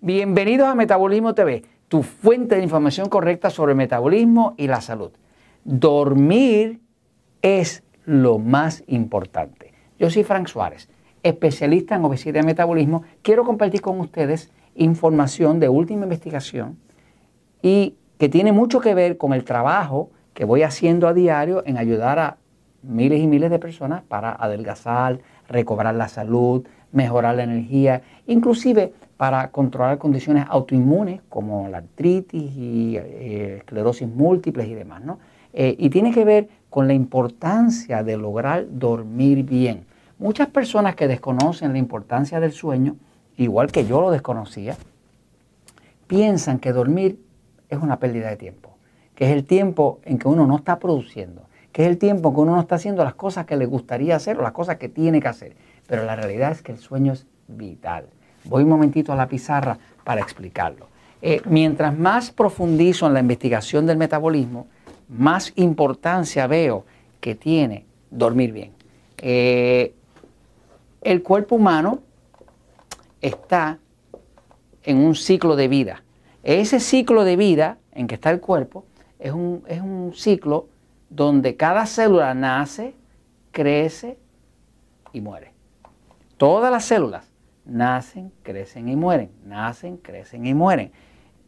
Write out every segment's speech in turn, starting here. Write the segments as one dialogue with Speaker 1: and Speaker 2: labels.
Speaker 1: Bienvenidos a Metabolismo TV, tu fuente de información correcta sobre el metabolismo y la salud. Dormir es lo más importante. Yo soy Frank Suárez, especialista en obesidad y metabolismo. Quiero compartir con ustedes información de última investigación y que tiene mucho que ver con el trabajo que voy haciendo a diario en ayudar a miles y miles de personas para adelgazar, recobrar la salud, mejorar la energía, inclusive para controlar condiciones autoinmunes como la artritis y eh, esclerosis múltiples y demás. ¿no? Eh, y tiene que ver con la importancia de lograr dormir bien. Muchas personas que desconocen la importancia del sueño, igual que yo lo desconocía, piensan que dormir es una pérdida de tiempo, que es el tiempo en que uno no está produciendo, que es el tiempo en que uno no está haciendo las cosas que le gustaría hacer o las cosas que tiene que hacer. Pero la realidad es que el sueño es vital. Voy un momentito a la pizarra para explicarlo. Eh, mientras más profundizo en la investigación del metabolismo, más importancia veo que tiene dormir bien. Eh, el cuerpo humano está en un ciclo de vida. Ese ciclo de vida en que está el cuerpo es un, es un ciclo donde cada célula nace, crece y muere. Todas las células nacen, crecen y mueren, nacen, crecen y mueren.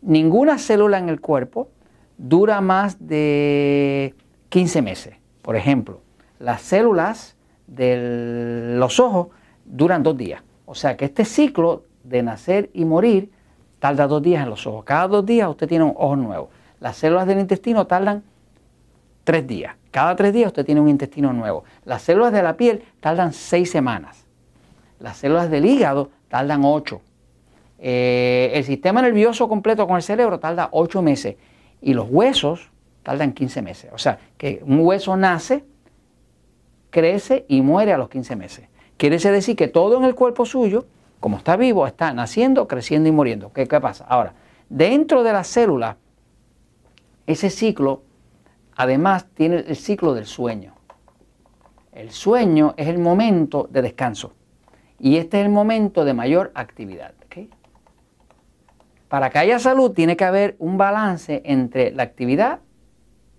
Speaker 1: Ninguna célula en el cuerpo dura más de 15 meses. Por ejemplo, las células de los ojos duran dos días. O sea que este ciclo de nacer y morir tarda dos días en los ojos. Cada dos días usted tiene un ojo nuevo. Las células del intestino tardan tres días. Cada tres días usted tiene un intestino nuevo. Las células de la piel tardan seis semanas. Las células del hígado tardan 8. Eh, el sistema nervioso completo con el cerebro tarda 8 meses. Y los huesos tardan 15 meses. O sea, que un hueso nace, crece y muere a los 15 meses. Quiere decir que todo en el cuerpo suyo, como está vivo, está naciendo, creciendo y muriendo. ¿Qué, qué pasa? Ahora, dentro de la célula, ese ciclo, además, tiene el ciclo del sueño. El sueño es el momento de descanso. Y este es el momento de mayor actividad. Para que haya salud tiene que haber un balance entre la actividad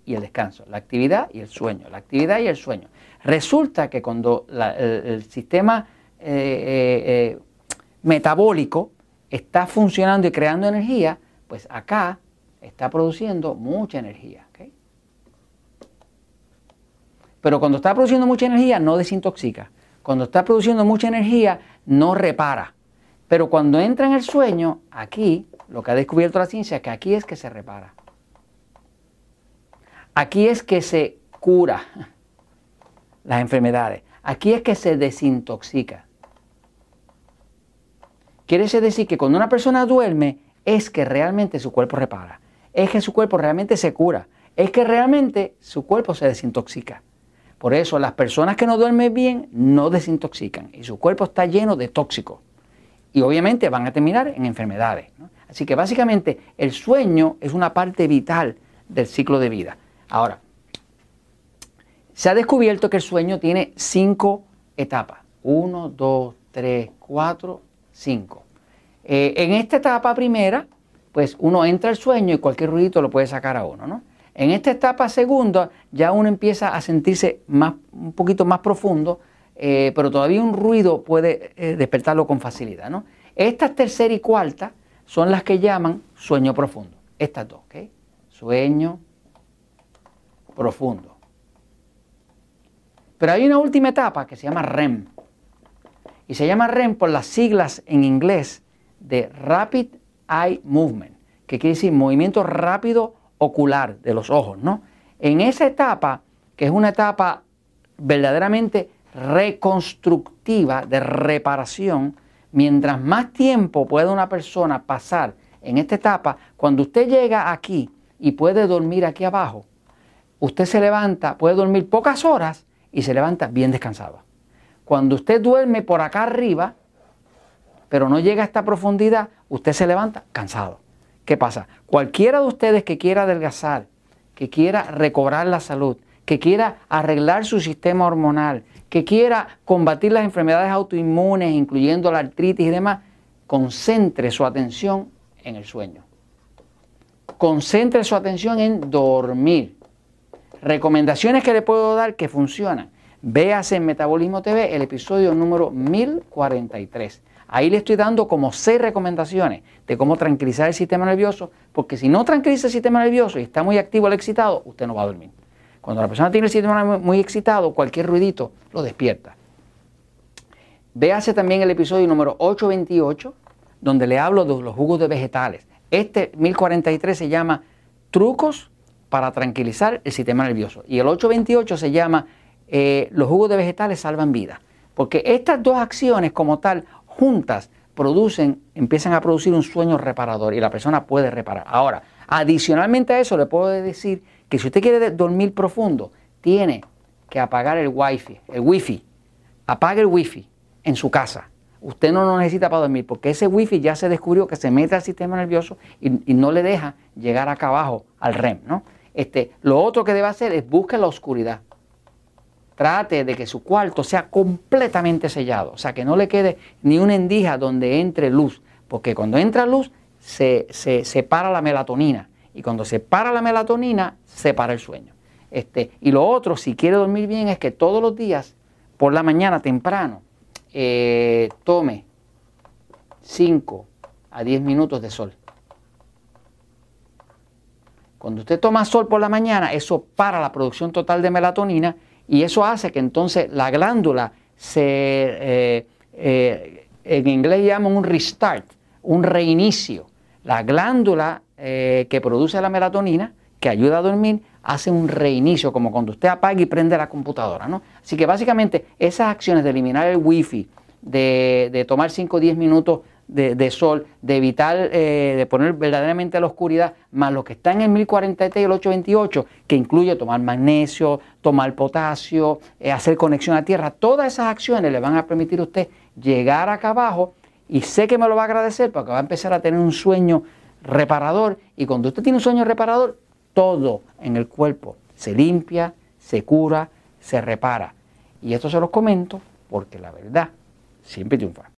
Speaker 1: y el descanso, la actividad y el sueño, la actividad y el sueño. Resulta que cuando el, sistema eh, eh, eh, metabólico está funcionando y creando energía, pues acá está produciendo mucha energía. Pero cuando está produciendo mucha energía no desintoxica. Cuando está produciendo mucha energía, no repara. Pero cuando entra en el sueño, aquí, lo que ha descubierto la ciencia es que aquí es que se repara. Aquí es que se cura las enfermedades. Aquí es que se desintoxica. Quiere decir que cuando una persona duerme es que realmente su cuerpo repara. Es que su cuerpo realmente se cura. Es que realmente su cuerpo se desintoxica. Por eso las personas que no duermen bien no desintoxican y su cuerpo está lleno de tóxicos. Y obviamente van a terminar en enfermedades. Así que básicamente el sueño es una parte vital del ciclo de vida. Ahora, se ha descubierto que el sueño tiene cinco etapas. Uno, dos, tres, cuatro, cinco. Eh, en esta etapa primera, pues uno entra al sueño y cualquier ruido lo puede sacar a uno, ¿no? En esta etapa segunda ya uno empieza a sentirse más, un poquito más profundo, eh, pero todavía un ruido puede eh, despertarlo con facilidad. ¿no? Estas tercera y cuarta son las que llaman sueño profundo. Estas dos, ¿ok? Sueño profundo. Pero hay una última etapa que se llama REM. Y se llama REM por las siglas en inglés de Rapid Eye Movement, que quiere decir movimiento rápido ocular de los ojos, ¿no? En esa etapa, que es una etapa verdaderamente reconstructiva, de reparación, mientras más tiempo puede una persona pasar en esta etapa, cuando usted llega aquí y puede dormir aquí abajo, usted se levanta, puede dormir pocas horas y se levanta bien descansado. Cuando usted duerme por acá arriba, pero no llega a esta profundidad, usted se levanta cansado. ¿Qué pasa? Cualquiera de ustedes que quiera adelgazar, que quiera recobrar la salud, que quiera arreglar su sistema hormonal, que quiera combatir las enfermedades autoinmunes, incluyendo la artritis y demás, concentre su atención en el sueño. Concentre su atención en dormir. Recomendaciones que le puedo dar que funcionan. Véase en Metabolismo TV el episodio número 1043. Ahí le estoy dando como seis recomendaciones de cómo tranquilizar el sistema nervioso, porque si no tranquiliza el sistema nervioso y está muy activo el excitado, usted no va a dormir. Cuando la persona tiene el sistema muy excitado, cualquier ruidito lo despierta. Véase también el episodio número 828, donde le hablo de los jugos de vegetales. Este 1043 se llama Trucos para tranquilizar el sistema nervioso. Y el 828 se llama eh, Los jugos de vegetales salvan vidas. Porque estas dos acciones como tal, juntas, producen, empiezan a producir un sueño reparador y la persona puede reparar. Ahora, adicionalmente a eso, le puedo decir que si usted quiere dormir profundo, tiene que apagar el wifi, el wifi. Apague el wifi en su casa. Usted no lo necesita para dormir porque ese wifi ya se descubrió que se mete al sistema nervioso y, no le deja llegar acá abajo al REM. ¿no? Este, lo otro que debe hacer es buscar la oscuridad. Trate de que su cuarto sea completamente sellado, o sea, que no le quede ni una endija donde entre luz, porque cuando entra luz se, se separa la melatonina y cuando se para la melatonina se para el sueño. Este, y lo otro, si quiere dormir bien, es que todos los días, por la mañana temprano, eh, tome 5 a 10 minutos de sol. Cuando usted toma sol por la mañana, eso para la producción total de melatonina y eso hace que entonces la glándula se, eh, eh, en inglés llaman un restart, un reinicio. La glándula que produce la melatonina, que ayuda a dormir, hace un reinicio, como cuando usted apaga y prende la computadora. ¿no? Así que básicamente esas acciones de eliminar el wifi, de, de tomar 5 o 10 minutos de, sol, de evitar, eh, de poner verdaderamente la oscuridad, más lo que está en el 1043 y el 828, que incluye tomar magnesio, tomar potasio, eh, hacer conexión a tierra, todas esas acciones le van a permitir a usted llegar acá abajo y sé que me lo va a agradecer porque va a empezar a tener un sueño reparador y cuando usted tiene un sueño reparador, todo en el cuerpo se limpia, se cura, se repara. Y esto se los comento porque la verdad siempre triunfa.